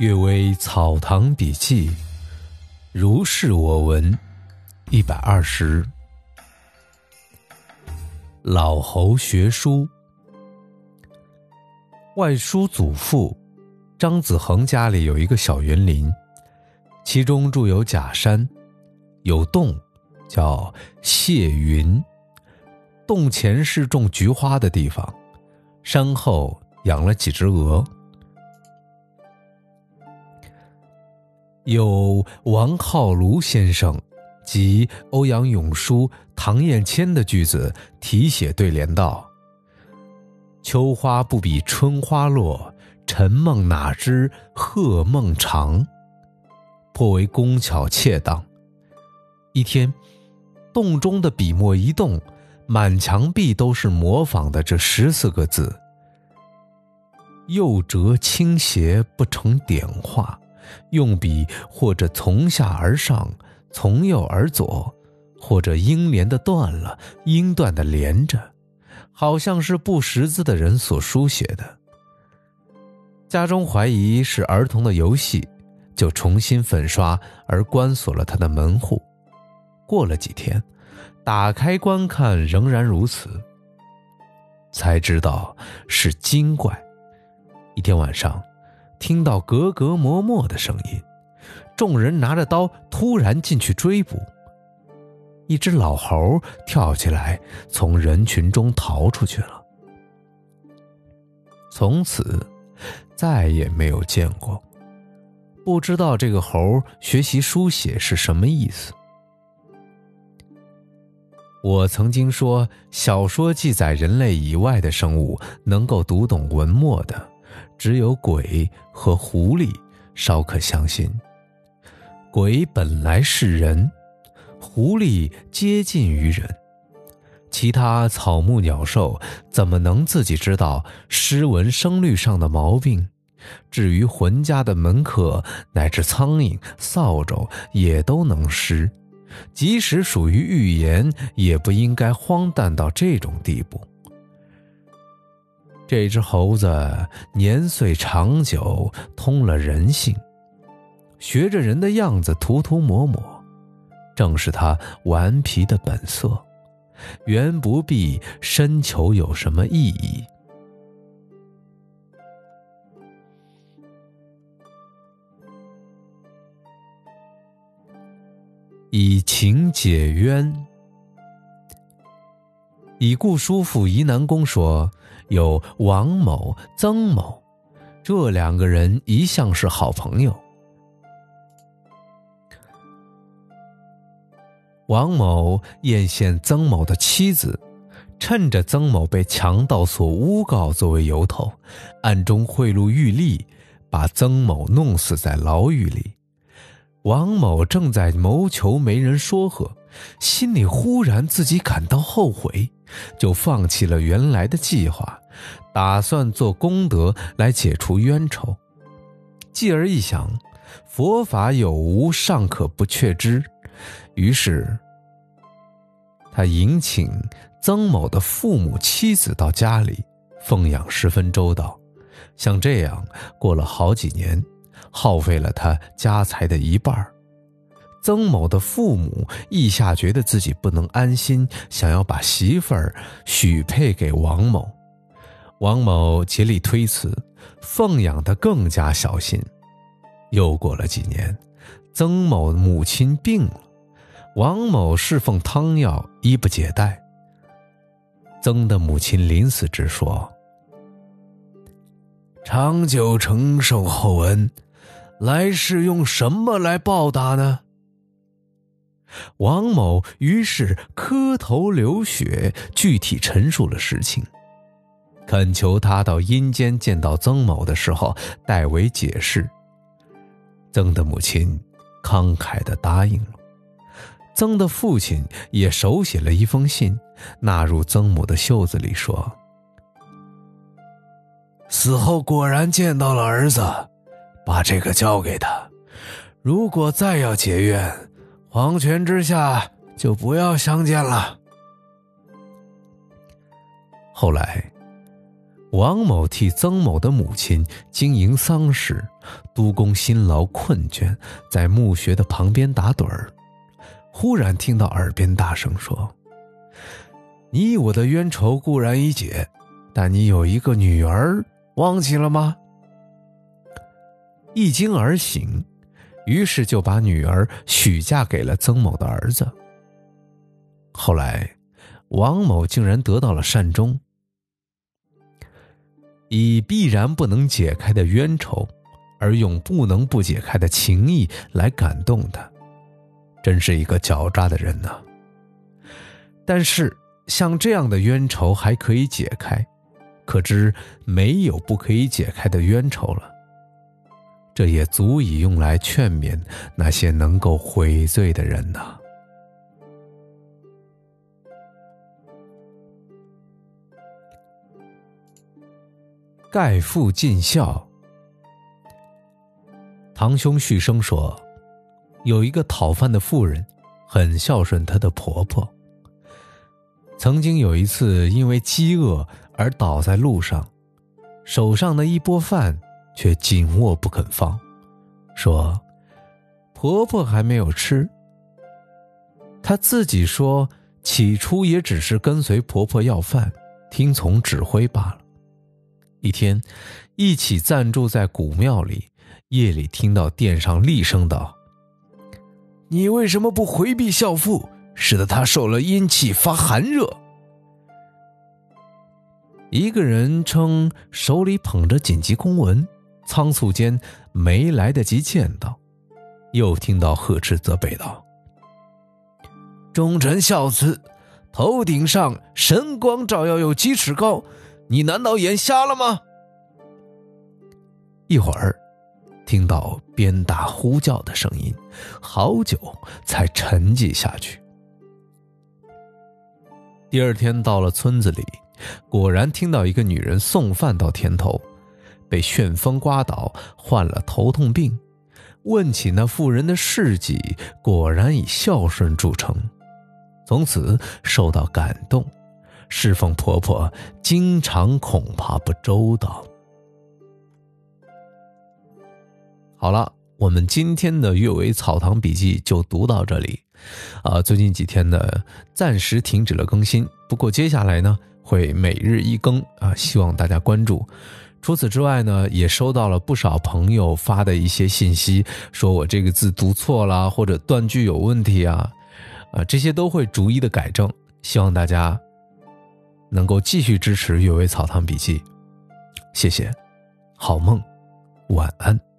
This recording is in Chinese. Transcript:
阅微草堂笔记，如是我闻一百二十。老侯学书，外叔祖父张子恒家里有一个小园林，其中住有假山，有洞，叫谢云。洞前是种菊花的地方，山后养了几只鹅。有王浩庐先生及欧阳永叔、唐彦谦的句子题写对联道：“秋花不比春花落，晨梦哪知鹤梦长。”颇为工巧切当。一天，洞中的笔墨一动，满墙壁都是模仿的这十四个字：“右折倾斜不成点画。”用笔或者从下而上，从右而左，或者音连的断了，音断的连着，好像是不识字的人所书写的。家中怀疑是儿童的游戏，就重新粉刷而关锁了他的门户。过了几天，打开观看，仍然如此，才知道是精怪。一天晚上。听到格格磨磨的声音，众人拿着刀突然进去追捕。一只老猴跳起来，从人群中逃出去了。从此再也没有见过。不知道这个猴学习书写是什么意思。我曾经说，小说记载人类以外的生物能够读懂文墨的。只有鬼和狐狸稍可相信。鬼本来是人，狐狸接近于人，其他草木鸟兽怎么能自己知道诗文声律上的毛病？至于浑家的门客乃至苍蝇、扫帚也都能诗，即使属于预言，也不应该荒诞到这种地步。这只猴子年岁长久，通了人性，学着人的样子涂涂抹抹，正是它顽皮的本色，原不必深求有什么意义。以情解冤，已故叔父宜南公说。有王某、曾某，这两个人一向是好朋友。王某艳羡曾某的妻子，趁着曾某被强盗所诬告作为由头，暗中贿赂玉立，把曾某弄死在牢狱里。王某正在谋求没人说和，心里忽然自己感到后悔，就放弃了原来的计划。打算做功德来解除冤仇，继而一想，佛法有无尚可不确知，于是他迎请曾某的父母妻子到家里，奉养十分周到。像这样过了好几年，耗费了他家财的一半。曾某的父母一下觉得自己不能安心，想要把媳妇儿许配给王某。王某竭力推辞，奉养的更加小心。又过了几年，曾某母亲病了，王某侍奉汤药，衣不解带。曾的母亲临死之说：“长久承受厚恩，来世用什么来报答呢？”王某于是磕头流血，具体陈述了实情。恳求他到阴间见到曾某的时候代为解释。曾的母亲慷慨的答应了。曾的父亲也手写了一封信，纳入曾母的袖子里，说：“死后果然见到了儿子，把这个交给他。如果再要结怨，黄泉之下就不要相见了。”后来。王某替曾某的母亲经营丧事，督工辛劳困倦，在墓穴的旁边打盹儿，忽然听到耳边大声说：“你我的冤仇固然已解，但你有一个女儿，忘记了吗？”一惊而醒，于是就把女儿许嫁给了曾某的儿子。后来，王某竟然得到了善终。以必然不能解开的冤仇，而用不能不解开的情谊来感动他，真是一个狡诈的人呐。但是像这样的冤仇还可以解开，可知没有不可以解开的冤仇了。这也足以用来劝勉那些能够悔罪的人呐。盖父尽孝。堂兄续生说，有一个讨饭的妇人，很孝顺她的婆婆。曾经有一次，因为饥饿而倒在路上，手上的一钵饭却紧握不肯放，说：“婆婆还没有吃。”她自己说，起初也只是跟随婆婆要饭，听从指挥罢了。一天，一起暂住在古庙里，夜里听到殿上厉声道：“你为什么不回避孝父，使得他受了阴气发寒热？”一个人称手里捧着紧急公文，仓促间没来得及见到，又听到呵斥责备道：“忠臣孝子，头顶上神光照耀有几尺高。”你难道眼瞎了吗？一会儿，听到鞭打呼叫的声音，好久才沉寂下去。第二天到了村子里，果然听到一个女人送饭到田头，被旋风刮倒，患了头痛病。问起那妇人的事迹，果然以孝顺著称，从此受到感动。侍奉婆婆，经常恐怕不周到。好了，我们今天的《阅微草堂笔记》就读到这里。啊，最近几天呢，暂时停止了更新，不过接下来呢，会每日一更啊，希望大家关注。除此之外呢，也收到了不少朋友发的一些信息，说我这个字读错了，或者断句有问题啊，啊，这些都会逐一的改正，希望大家。能够继续支持《阅微草堂笔记》，谢谢，好梦，晚安。